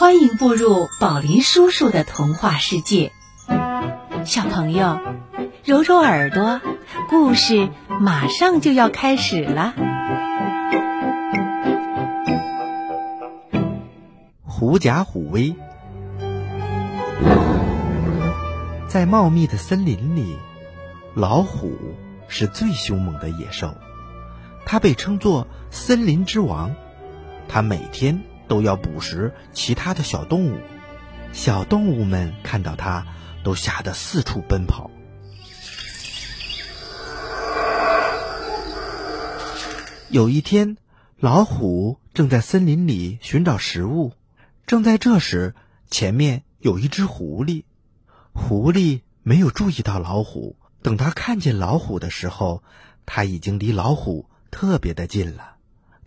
欢迎步入宝林叔叔的童话世界，小朋友，揉揉耳朵，故事马上就要开始了。狐假虎威，在茂密的森林里，老虎是最凶猛的野兽，它被称作森林之王，它每天。都要捕食其他的小动物，小动物们看到它，都吓得四处奔跑。有一天，老虎正在森林里寻找食物，正在这时，前面有一只狐狸。狐狸没有注意到老虎，等它看见老虎的时候，它已经离老虎特别的近了，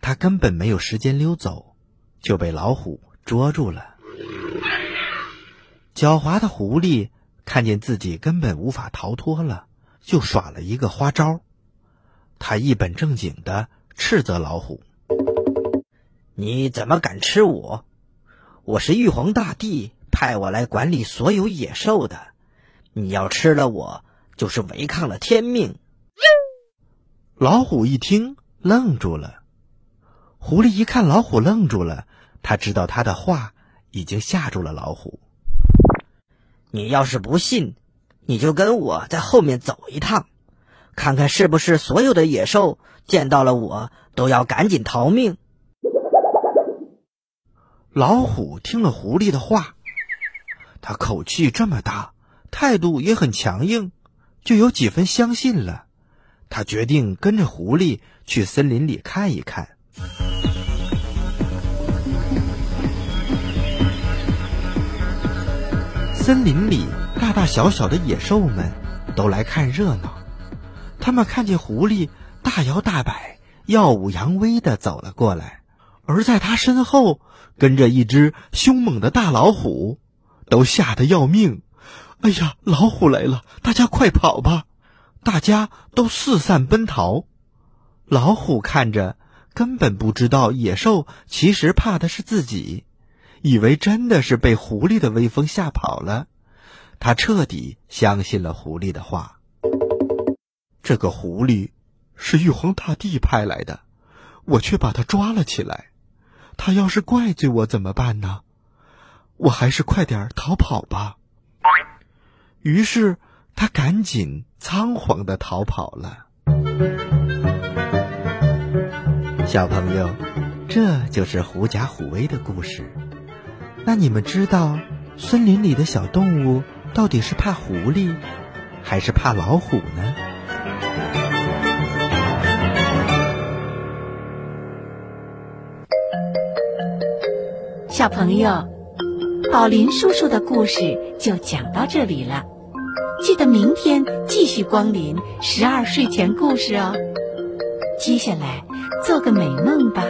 它根本没有时间溜走。就被老虎捉住了。狡猾的狐狸看见自己根本无法逃脱了，就耍了一个花招。他一本正经的斥责老虎：“你怎么敢吃我？我是玉皇大帝派我来管理所有野兽的，你要吃了我，就是违抗了天命。”老虎一听，愣住了。狐狸一看老虎愣住了。他知道他的话已经吓住了老虎。你要是不信，你就跟我在后面走一趟，看看是不是所有的野兽见到了我都要赶紧逃命。老虎听了狐狸的话，他口气这么大，态度也很强硬，就有几分相信了。他决定跟着狐狸去森林里看一看。森林里大大小小的野兽们都来看热闹，他们看见狐狸大摇大摆、耀武扬威的走了过来，而在他身后跟着一只凶猛的大老虎，都吓得要命。哎呀，老虎来了！大家快跑吧！大家都四散奔逃。老虎看着，根本不知道野兽其实怕的是自己。以为真的是被狐狸的威风吓跑了，他彻底相信了狐狸的话。这个狐狸是玉皇大帝派来的，我却把他抓了起来。他要是怪罪我怎么办呢？我还是快点逃跑吧。于是他赶紧仓皇的逃跑了。小朋友，这就是狐假虎威的故事。那你们知道，森林里的小动物到底是怕狐狸，还是怕老虎呢？小朋友，宝林叔叔的故事就讲到这里了，记得明天继续光临十二睡前故事哦。接下来做个美梦吧，